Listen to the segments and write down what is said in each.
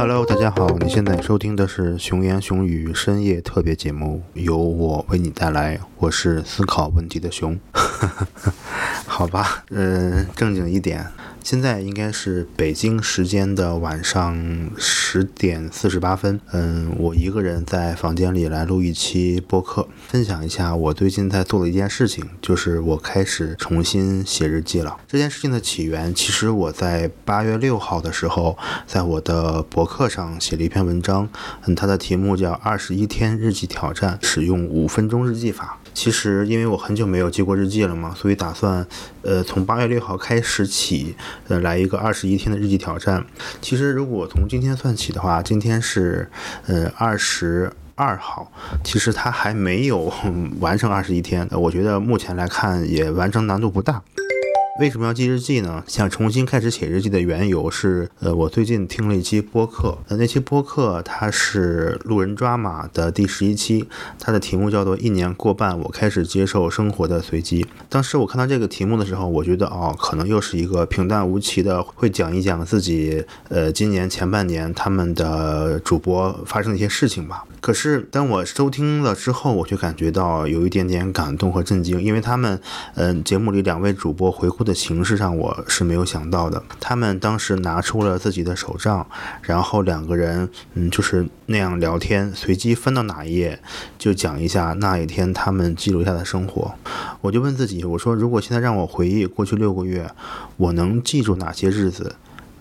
Hello，大家好，你现在收听的是熊言熊语深夜特别节目，由我为你带来，我是思考问题的熊。好吧，嗯，正经一点。现在应该是北京时间的晚上十点四十八分。嗯，我一个人在房间里来录一期播客，分享一下我最近在做的一件事情，就是我开始重新写日记了。这件事情的起源，其实我在八月六号的时候，在我的博客上写了一篇文章，嗯，它的题目叫《二十一天日记挑战：使用五分钟日记法》。其实，因为我很久没有记过日记了嘛，所以打算，呃，从八月六号开始起，呃，来一个二十一天的日记挑战。其实，如果从今天算起的话，今天是，呃，二十二号，其实他还没有完成二十一天。我觉得目前来看，也完成难度不大。为什么要记日记呢？想重新开始写日记的缘由是，呃，我最近听了一期播客，呃，那期播客它是路人抓马的第十一期，它的题目叫做“一年过半，我开始接受生活的随机”。当时我看到这个题目的时候，我觉得哦，可能又是一个平淡无奇的，会讲一讲自己，呃，今年前半年他们的主播发生的一些事情吧。可是当我收听了之后，我就感觉到有一点点感动和震惊，因为他们，嗯，节目里两位主播回顾的。形式上我是没有想到的，他们当时拿出了自己的手账，然后两个人嗯就是那样聊天，随机翻到哪一页就讲一下那一天他们记录下的生活。我就问自己，我说如果现在让我回忆过去六个月，我能记住哪些日子？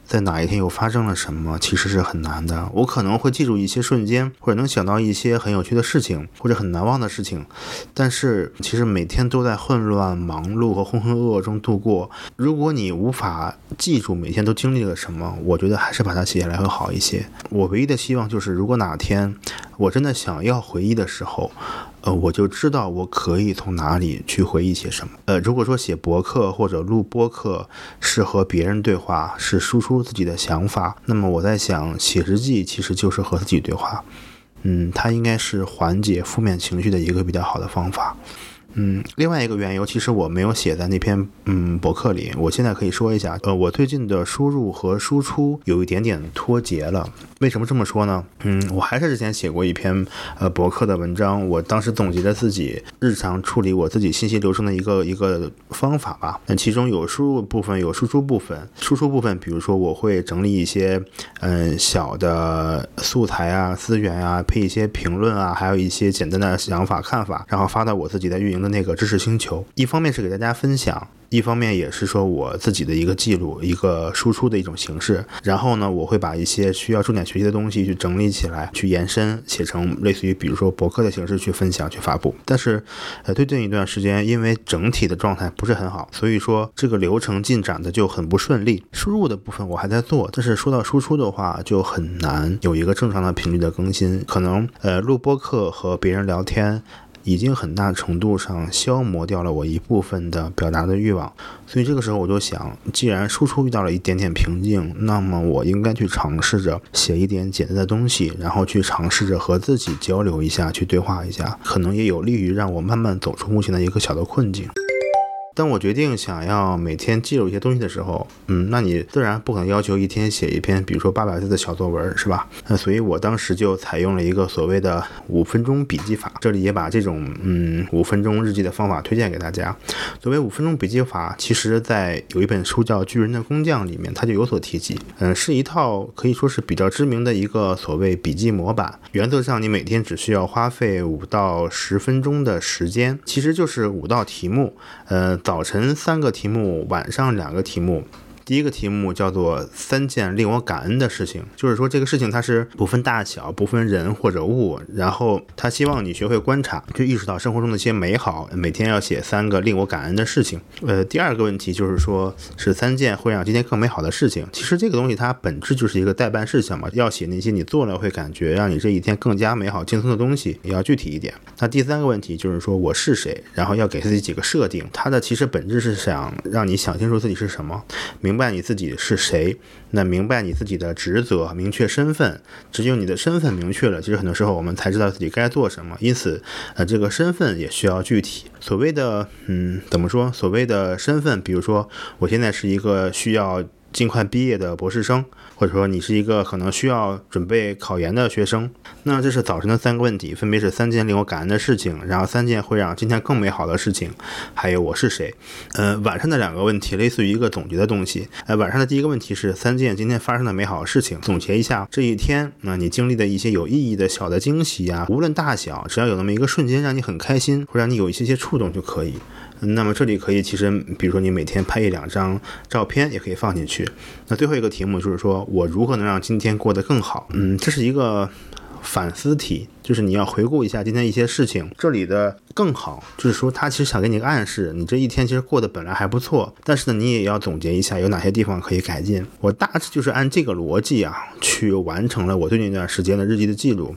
在哪一天又发生了什么，其实是很难的。我可能会记住一些瞬间，或者能想到一些很有趣的事情，或者很难忘的事情。但是，其实每天都在混乱、忙碌和浑浑噩噩中度过。如果你无法记住每天都经历了什么，我觉得还是把它写下来会好一些。我唯一的希望就是，如果哪天我真的想要回忆的时候。呃，我就知道我可以从哪里去回忆些什么。呃，如果说写博客或者录播客是和别人对话，是输出自己的想法，那么我在想，写日记其实就是和自己对话。嗯，它应该是缓解负面情绪的一个比较好的方法。嗯，另外一个缘由，其实我没有写在那篇嗯博客里，我现在可以说一下。呃，我最近的输入和输出有一点点脱节了。为什么这么说呢？嗯，我还是之前写过一篇呃博客的文章，我当时总结了自己日常处理我自己信息流程的一个一个方法吧。那其中有输入部分，有输出部分。输出部分，比如说我会整理一些嗯小的素材啊、资源啊，配一些评论啊，还有一些简单的想法看法，然后发到我自己的运营。的那个知识星球，一方面是给大家分享，一方面也是说我自己的一个记录、一个输出的一种形式。然后呢，我会把一些需要重点学习的东西去整理起来，去延伸，写成类似于比如说博客的形式去分享、去发布。但是，呃，最近一段时间，因为整体的状态不是很好，所以说这个流程进展的就很不顺利。输入的部分我还在做，但是说到输出的话，就很难有一个正常的频率的更新。可能呃，录播课和别人聊天。已经很大程度上消磨掉了我一部分的表达的欲望，所以这个时候我就想，既然输出遇到了一点点瓶颈，那么我应该去尝试着写一点简单的东西，然后去尝试着和自己交流一下，去对话一下，可能也有利于让我慢慢走出目前的一个小的困境。当我决定想要每天记录一些东西的时候，嗯，那你自然不可能要求一天写一篇，比如说八百字的小作文，是吧？那所以我当时就采用了一个所谓的五分钟笔记法，这里也把这种嗯五分钟日记的方法推荐给大家。所谓五分钟笔记法，其实在有一本书叫《巨人的工匠》里面，它就有所提及。嗯，是一套可以说是比较知名的一个所谓笔记模板。原则上，你每天只需要花费五到十分钟的时间，其实就是五道题目，呃。早晨三个题目，晚上两个题目。第一个题目叫做三件令我感恩的事情，就是说这个事情它是不分大小、不分人或者物，然后他希望你学会观察，就意识到生活中的一些美好。每天要写三个令我感恩的事情。呃，第二个问题就是说是三件会让今天更美好的事情。其实这个东西它本质就是一个代办事项嘛，要写那些你做了会感觉让你这一天更加美好、轻松的东西，也要具体一点。那第三个问题就是说我是谁，然后要给自己几个设定，它的其实本质是想让你想清楚自己是什么，明。明白你自己是谁，那明白你自己的职责，明确身份。只有你的身份明确了，其实很多时候我们才知道自己该做什么。因此，呃，这个身份也需要具体。所谓的，嗯，怎么说？所谓的身份，比如说，我现在是一个需要。尽快毕业的博士生，或者说你是一个可能需要准备考研的学生。那这是早晨的三个问题，分别是三件令我感恩的事情，然后三件会让今天更美好的事情，还有我是谁。呃，晚上的两个问题类似于一个总结的东西。呃，晚上的第一个问题是三件今天发生的美好事情，总结一下这一天，那你经历的一些有意义的小的惊喜呀，无论大小，只要有那么一个瞬间让你很开心，会让你有一些些触动就可以。那么这里可以，其实比如说你每天拍一两张照片，也可以放进去。那最后一个题目就是说我如何能让今天过得更好？嗯，这是一个反思题，就是你要回顾一下今天一些事情。这里的更好，就是说他其实想给你个暗示，你这一天其实过得本来还不错，但是呢，你也要总结一下有哪些地方可以改进。我大致就是按这个逻辑啊，去完成了我最近一段时间的日记的记录。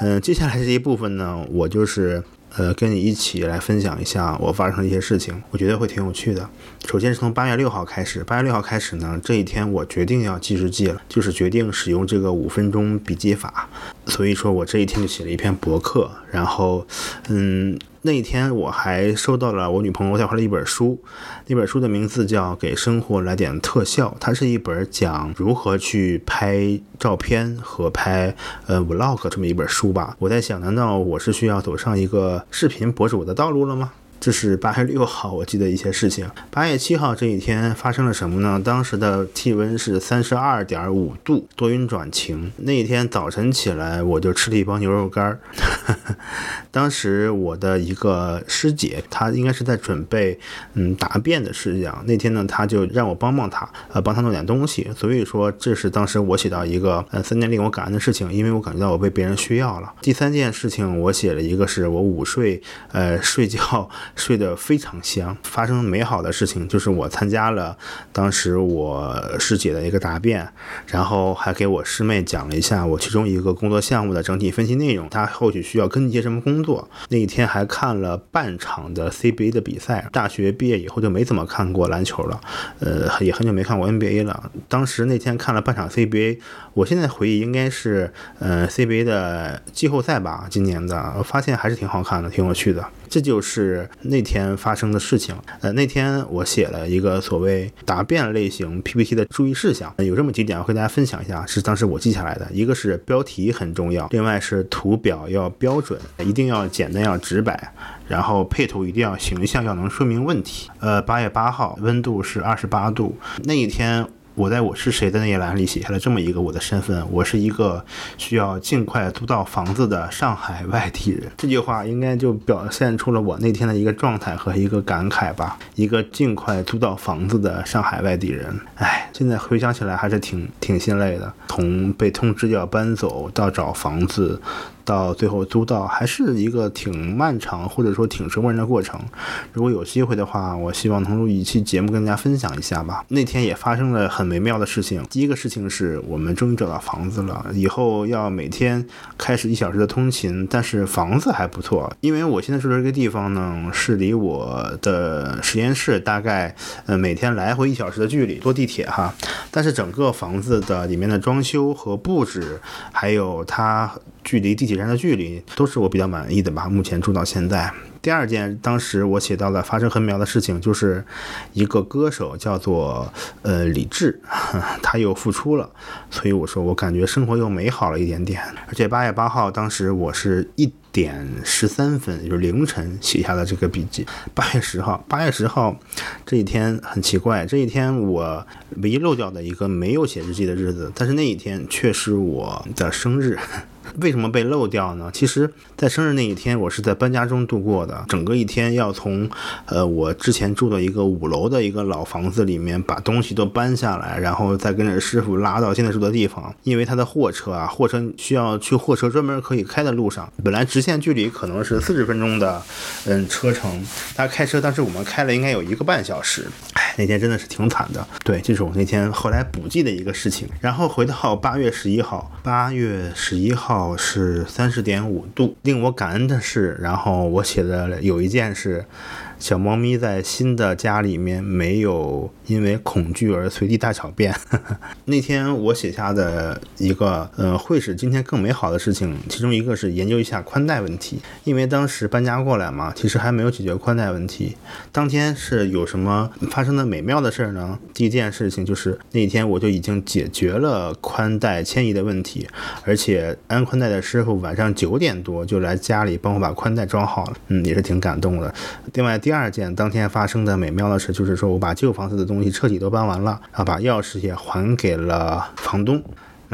嗯，接下来这一部分呢，我就是。呃，跟你一起来分享一下我发生的一些事情，我觉得会挺有趣的。首先是从八月六号开始，八月六号开始呢，这一天我决定要记日记了，就是决定使用这个五分钟笔记法。所以说我这一天就写了一篇博客，然后，嗯。那一天我还收到了我女朋友带回来一本书，那本书的名字叫《给生活来点特效》，它是一本讲如何去拍照片和拍呃 vlog 这么一本书吧。我在想，难道我是需要走上一个视频博主的道路了吗？这是八月六号，我记得一些事情。八月七号这一天发生了什么呢？当时的气温是三十二点五度，多云转晴。那一天早晨起来，我就吃了一包牛肉干儿。当时我的一个师姐，她应该是在准备嗯答辩的事情。那天呢，她就让我帮帮她，呃，帮她弄点东西。所以说，这是当时我写到一个呃三件令我感恩的事情，因为我感觉到我被别人需要了。第三件事情，我写了一个是我午睡，呃，睡觉。睡得非常香，发生美好的事情就是我参加了当时我师姐的一个答辩，然后还给我师妹讲了一下我其中一个工作项目的整体分析内容，她后续需要跟进什么工作。那一天还看了半场的 CBA 的比赛，大学毕业以后就没怎么看过篮球了，呃，也很久没看过 NBA 了。当时那天看了半场 CBA，我现在回忆应该是呃 CBA 的季后赛吧，今年的，发现还是挺好看的，挺有趣的。这就是那天发生的事情。呃，那天我写了一个所谓答辩类型 PPT 的注意事项，有这么几点，要和大家分享一下，是当时我记下来的。一个是标题很重要，另外是图表要标准，一定要简单要直白，然后配图一定要形象，要能说明问题。呃，八月八号，温度是二十八度，那一天。我在我是谁的那一栏里写下了这么一个我的身份，我是一个需要尽快租到房子的上海外地人。这句话应该就表现出了我那天的一个状态和一个感慨吧。一个尽快租到房子的上海外地人，哎，现在回想起来还是挺挺心累的。从被通知要搬走到找房子。到最后租到还是一个挺漫长或者说挺折磨人的过程。如果有机会的话，我希望能录一期节目跟大家分享一下吧。那天也发生了很微妙的事情。第一个事情是我们终于找到房子了，以后要每天开始一小时的通勤，但是房子还不错，因为我现在住的这个地方呢，是离我的实验室大概呃每天来回一小时的距离，坐地铁哈。但是整个房子的里面的装修和布置，还有它。距离地铁站的距离都是我比较满意的吧。目前住到现在，第二件当时我写到了发生很妙的事情，就是一个歌手叫做呃李志，他又复出了，所以我说我感觉生活又美好了一点点。而且八月八号，当时我是一点十三分，就是凌晨写下的这个笔记。八月十号，八月十号这一天很奇怪，这一天我唯一漏掉的一个没有写日记的日子，但是那一天却是我的生日。为什么被漏掉呢？其实，在生日那一天，我是在搬家中度过的。整个一天要从，呃，我之前住的一个五楼的一个老房子里面把东西都搬下来，然后再跟着师傅拉到现在住的地方。因为他的货车啊，货车需要去货车专门可以开的路上。本来直线距离可能是四十分钟的，嗯，车程。他开车，当时我们开了应该有一个半小时。那天真的是挺惨的。对，这是我那天后来补记的一个事情。然后回到八月十一号，八月十一号。是三十点五度。令我感恩的是，然后我写的有一件事，小猫咪在新的家里面没有因为恐惧而随地大小便。那天我写下的一个，呃，会使今天更美好的事情，其中一个是研究一下宽带问题，因为当时搬家过来嘛，其实还没有解决宽带问题。当天是有什么发生的美妙的事儿呢？第一件事情就是那天我就已经解决了宽带迁移的问题，而且安宽带的师傅晚上九点多就来家里帮我把宽带装好了，嗯，也是挺感动的。另外第二件当天发生的美妙的事，就是说我把旧房子的东西彻底都搬完了，啊把钥匙也还给了房东。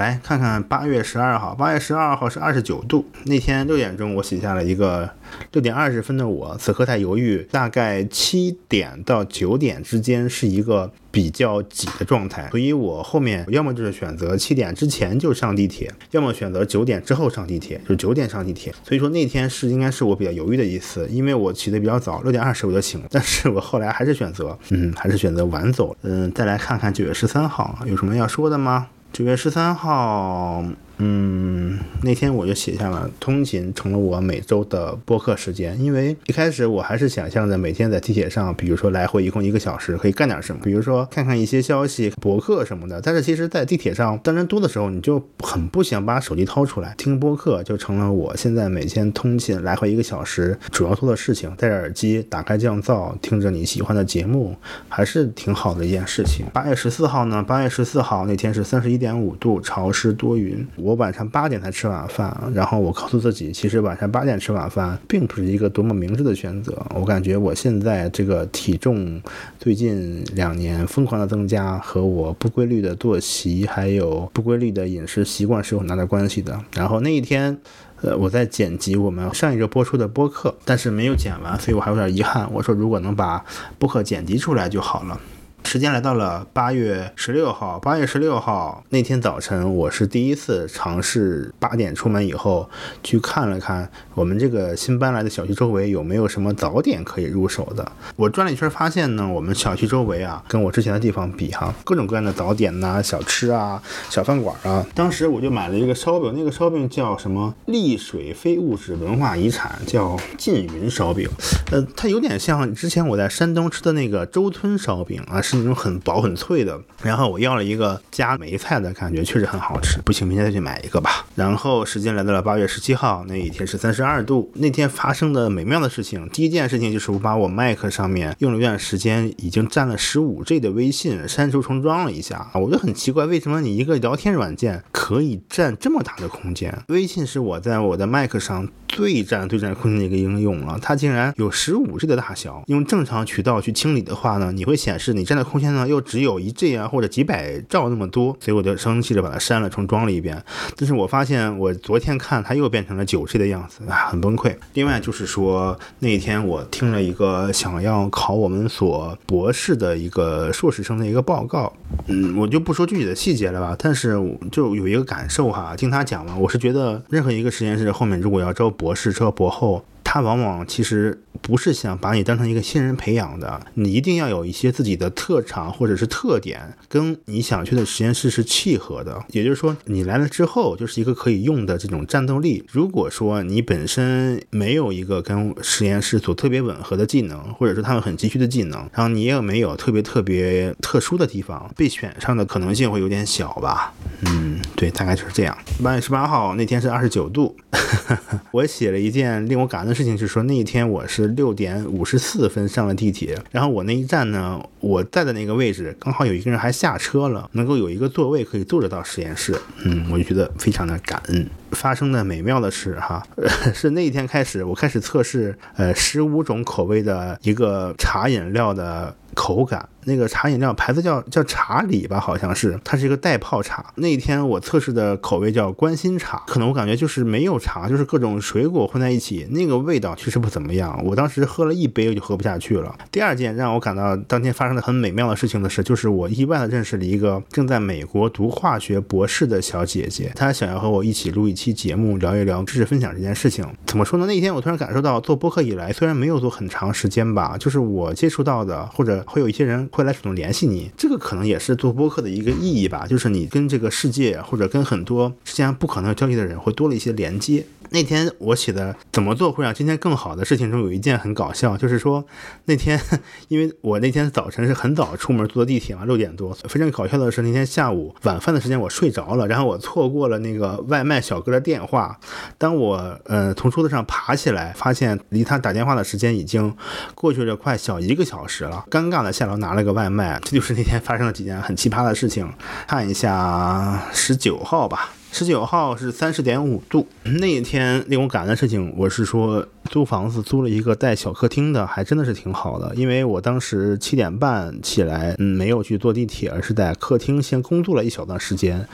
来看看八月十二号，八月十二号是二十九度。那天六点钟，我写下了一个六点二十分的我，此刻在犹豫。大概七点到九点之间是一个比较挤的状态，所以我后面要么就是选择七点之前就上地铁，要么选择九点之后上地铁，就九点上地铁。所以说那天是应该是我比较犹豫的一次，因为我起的比较早，六点二十我就醒了，但是我后来还是选择，嗯，还是选择晚走。嗯，再来看看九月十三号有什么要说的吗？九月十三号。嗯，那天我就写下了通勤成了我每周的播客时间，因为一开始我还是想象着每天在地铁上，比如说来回一共一个小时，可以干点什么，比如说看看一些消息、博客什么的。但是其实，在地铁上当人多的时候，你就很不想把手机掏出来听播客，就成了我现在每天通勤来回一个小时主要做的事情。戴着耳机，打开降噪，听着你喜欢的节目，还是挺好的一件事情。八月十四号呢？八月十四号那天是三十一点五度，潮湿多云。我我晚上八点才吃晚饭，然后我告诉自己，其实晚上八点吃晚饭并不是一个多么明智的选择。我感觉我现在这个体重最近两年疯狂的增加，和我不规律的作息还有不规律的饮食习惯是有很大的关系的。然后那一天，呃，我在剪辑我们上一周播出的播客，但是没有剪完，所以我还有点遗憾。我说如果能把播客剪辑出来就好了。时间来到了八月十六号，八月十六号那天早晨，我是第一次尝试八点出门以后去看了看我们这个新搬来的小区周围有没有什么早点可以入手的。我转了一圈，发现呢，我们小区周围啊，跟我之前的地方比哈，各种各样的早点呐、小吃啊、小饭馆啊。当时我就买了一个烧饼，那个烧饼叫什么？丽水非物质文化遗产，叫缙云烧饼。呃，它有点像之前我在山东吃的那个周村烧饼啊。是那种很薄很脆的，然后我要了一个加梅菜的感觉，确实很好吃。不行，明天再去买一个吧。然后时间来到了八月十七号，那一天是三十二度。那天发生的美妙的事情，第一件事情就是我把我 Mac 上面用了一段时间已经占了十五 G 的微信删除重装了一下。我就很奇怪，为什么你一个聊天软件可以占这么大的空间？微信是我在我的 Mac 上最占最占空间的一个应用了，它竟然有十五 G 的大小。用正常渠道去清理的话呢，你会显示你占的空间呢又只有一 G 啊或者几百兆那么多，所以我就生气的把它删了重装了一遍。但是我发现我昨天看它又变成了九 G 的样子啊，很崩溃。另外就是说那天我听了一个想要考我们所博士的一个硕士生的一个报告，嗯，我就不说具体的细节了吧，但是就有一个感受哈，听他讲嘛，我是觉得任何一个实验室后面如果要招博士、招博后。他往往其实不是想把你当成一个新人培养的，你一定要有一些自己的特长或者是特点，跟你想去的实验室是契合的。也就是说，你来了之后就是一个可以用的这种战斗力。如果说你本身没有一个跟实验室所特别吻合的技能，或者说他们很急需的技能，然后你也没有特别特别特殊的地方，被选上的可能性会有点小吧？嗯，对，大概就是这样。八月十八号那天是二十九度，我写了一件令我感恩的事。情就是说，那一天我是六点五十四分上了地铁，然后我那一站呢，我在的那个位置刚好有一个人还下车了，能够有一个座位可以坐着到实验室，嗯，我就觉得非常的感恩。发生的美妙的事哈，是那一天开始，我开始测试呃十五种口味的一个茶饮料的口感。那个茶饮料牌子叫叫茶里吧，好像是，它是一个袋泡茶。那一天我测试的口味叫关心茶，可能我感觉就是没有茶，就是各种水果混在一起，那个味道确实不怎么样。我当时喝了一杯我就喝不下去了。第二件让我感到当天发生的很美妙的事情的是，就是我意外的认识了一个正在美国读化学博士的小姐姐，她想要和我一起录一期节目，聊一聊知识分享这件事情。怎么说呢？那一天我突然感受到做播客以来，虽然没有做很长时间吧，就是我接触到的，或者会有一些人。会来主动联系你，这个可能也是做播客的一个意义吧，就是你跟这个世界或者跟很多之前不可能有交集的人会多了一些连接。那天我写的怎么做会让今天更好的事情中有一件很搞笑，就是说那天因为我那天早晨是很早出门坐地铁嘛，六点多。非常搞笑的是那天下午晚饭的时间我睡着了，然后我错过了那个外卖小哥的电话。当我呃从桌子上爬起来，发现离他打电话的时间已经过去了快小一个小时了，尴尬的下楼拿了个外卖。这就是那天发生了几件很奇葩的事情。看一下十九号吧。十九号是三十点五度，那一天令我感恩的事情，我是说租房子租了一个带小客厅的，还真的是挺好的。因为我当时七点半起来，嗯，没有去坐地铁，而是在客厅先工作了一小段时间，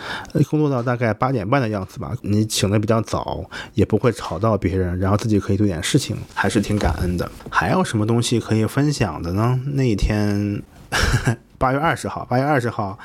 工作到大概八点半的样子吧。你醒的比较早，也不会吵到别人，然后自己可以做点事情，还是挺感恩的。还有什么东西可以分享的呢？那一天。八月二十号，八月二十号，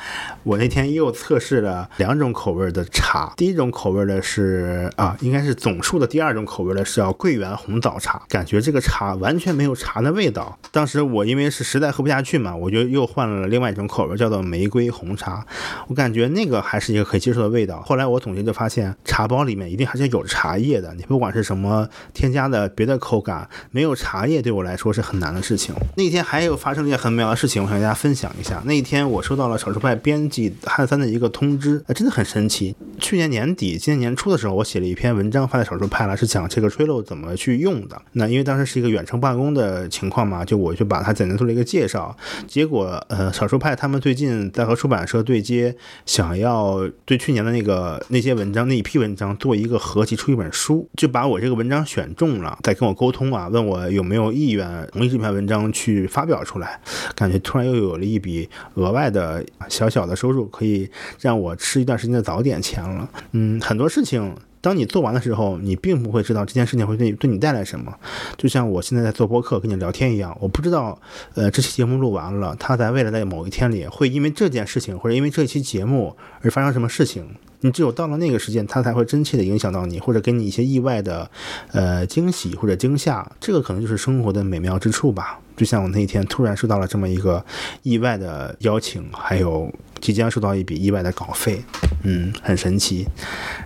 我那天又测试了两种口味的茶。第一种口味的是啊，应该是总数的第二种口味的是叫桂圆红枣茶，感觉这个茶完全没有茶的味道。当时我因为是实在喝不下去嘛，我就又换了另外一种口味，叫做玫瑰红茶。我感觉那个还是一个可以接受的味道。后来我总结就发现，茶包里面一定还是有茶叶的。你不管是什么添加的别的口感，没有茶叶对我来说是很难的事情。那天还有发生一件很美妙的事情，我想跟大家分享。那一天我收到了少数派编辑汉三的一个通知，啊真的很神奇。去年年底、今年年初的时候，我写了一篇文章发在少数派了，是讲这个 Trello 怎么去用的。那因为当时是一个远程办公的情况嘛，就我就把它简单做了一个介绍。结果，呃，少数派他们最近在和出版社对接，想要对去年的那个那些文章那一批文章做一个合集出一本书，就把我这个文章选中了，再跟我沟通啊，问我有没有意愿同意这篇文章去发表出来。感觉突然又有了一笔。额外的小小的收入可以让我吃一段时间的早点钱了。嗯，很多事情当你做完的时候，你并不会知道这件事情会对对你带来什么。就像我现在在做播客跟你聊天一样，我不知道，呃，这期节目录完了，它在未来的某一天里会因为这件事情或者因为这期节目而发生什么事情。你只有到了那个时间，它才会真切的影响到你，或者给你一些意外的，呃，惊喜或者惊吓。这个可能就是生活的美妙之处吧。就像我那天突然收到了这么一个意外的邀请，还有即将收到一笔意外的稿费，嗯，很神奇。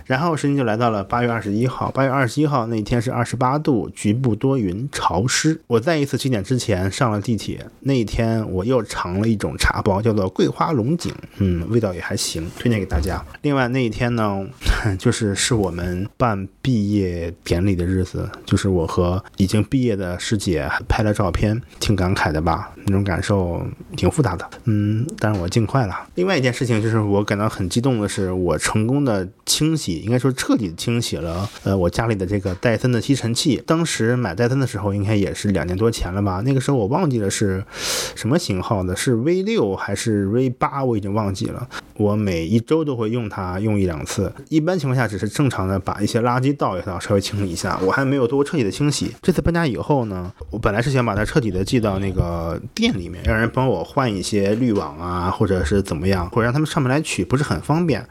然后时间就来到了八月二十一号，八月二十一号那一天是二十八度，局部多云潮湿。我在一次七点之前上了地铁，那一天我又尝了一种茶包，叫做桂花龙井，嗯，味道也还行，推荐给大家。另外那一天呢，就是是我们办毕业典礼的日子，就是我和已经毕业的师姐拍了照片。挺感慨的吧，那种感受挺复杂的，嗯，但是我尽快了。另外一件事情就是我感到很激动的是，我成功的清洗，应该说彻底清洗了，呃，我家里的这个戴森的吸尘器。当时买戴森的时候，应该也是两年多前了吧？那个时候我忘记了是什么型号的，是 V 六还是 V 八，我已经忘记了。我每一周都会用它用一两次，一般情况下只是正常的把一些垃圾倒一倒，稍微清理一下，我还没有做过彻底的清洗。这次搬家以后呢，我本来是想把它彻底的寄到那个店里面，让人帮我换一些滤网啊，或者是怎么样，或者让他们上门来取，不是很方便。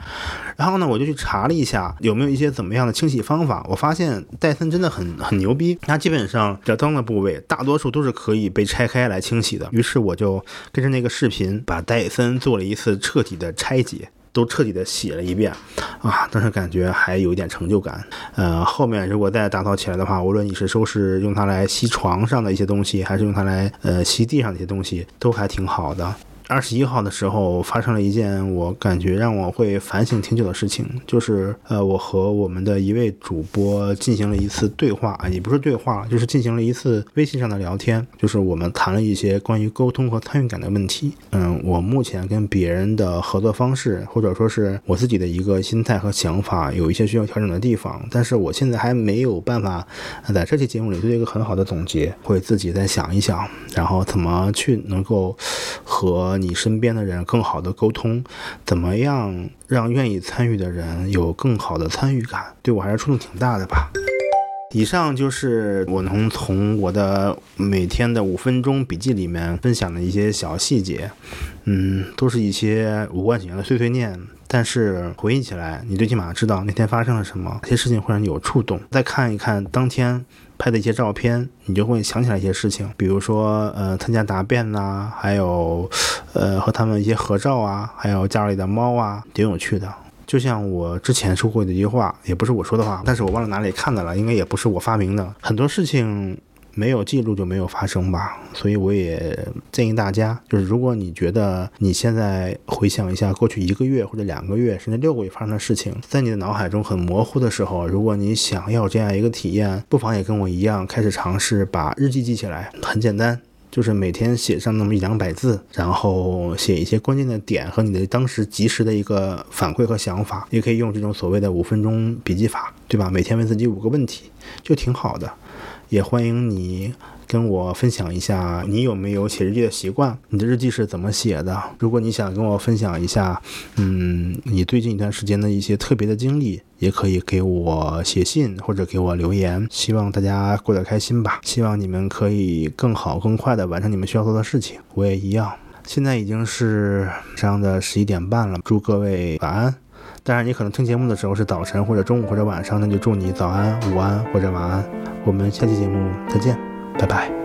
然后呢，我就去查了一下有没有一些怎么样的清洗方法。我发现戴森真的很很牛逼，它基本上比较脏的部位，大多数都是可以被拆开来清洗的。于是我就跟着那个视频，把戴森做了一次彻底的拆解。都彻底的洗了一遍，啊，但是感觉还有一点成就感。呃，后面如果再打扫起来的话，无论你是收拾用它来吸床上的一些东西，还是用它来呃吸地上的一些东西，都还挺好的。二十一号的时候，发生了一件我感觉让我会反省挺久的事情，就是呃，我和我们的一位主播进行了一次对话啊，也不是对话，就是进行了一次微信上的聊天，就是我们谈了一些关于沟通和参与感的问题。嗯，我目前跟别人的合作方式，或者说是我自己的一个心态和想法，有一些需要调整的地方，但是我现在还没有办法在这期节目里做一个很好的总结，会自己再想一想，然后怎么去能够和。你身边的人更好的沟通，怎么样让愿意参与的人有更好的参与感？对我还是触动挺大的吧。以上就是我能从我的每天的五分钟笔记里面分享的一些小细节，嗯，都是一些无关紧要的碎碎念。但是回忆起来，你最起码知道那天发生了什么，这些事情会让你有触动。再看一看当天。拍的一些照片，你就会想起来一些事情，比如说，呃，参加答辩呐，还有，呃，和他们一些合照啊，还有家里的猫啊，挺有趣的。就像我之前说过的一句话，也不是我说的话，但是我忘了哪里看的了，应该也不是我发明的。很多事情。没有记录就没有发生吧，所以我也建议大家，就是如果你觉得你现在回想一下过去一个月或者两个月甚至六个月发生的事情，在你的脑海中很模糊的时候，如果你想要这样一个体验，不妨也跟我一样开始尝试把日记记起来。很简单，就是每天写上那么一两百字，然后写一些关键的点和你的当时及时的一个反馈和想法，也可以用这种所谓的五分钟笔记法，对吧？每天问自己五个问题，就挺好的。也欢迎你跟我分享一下，你有没有写日记的习惯？你的日记是怎么写的？如果你想跟我分享一下，嗯，你最近一段时间的一些特别的经历，也可以给我写信或者给我留言。希望大家过得开心吧，希望你们可以更好更快的完成你们需要做的事情。我也一样。现在已经是上的十一点半了，祝各位晚安。当然，你可能听节目的时候是早晨或者中午或者晚上，那就祝你早安、午安或者晚安。我们下期节目再见，拜拜。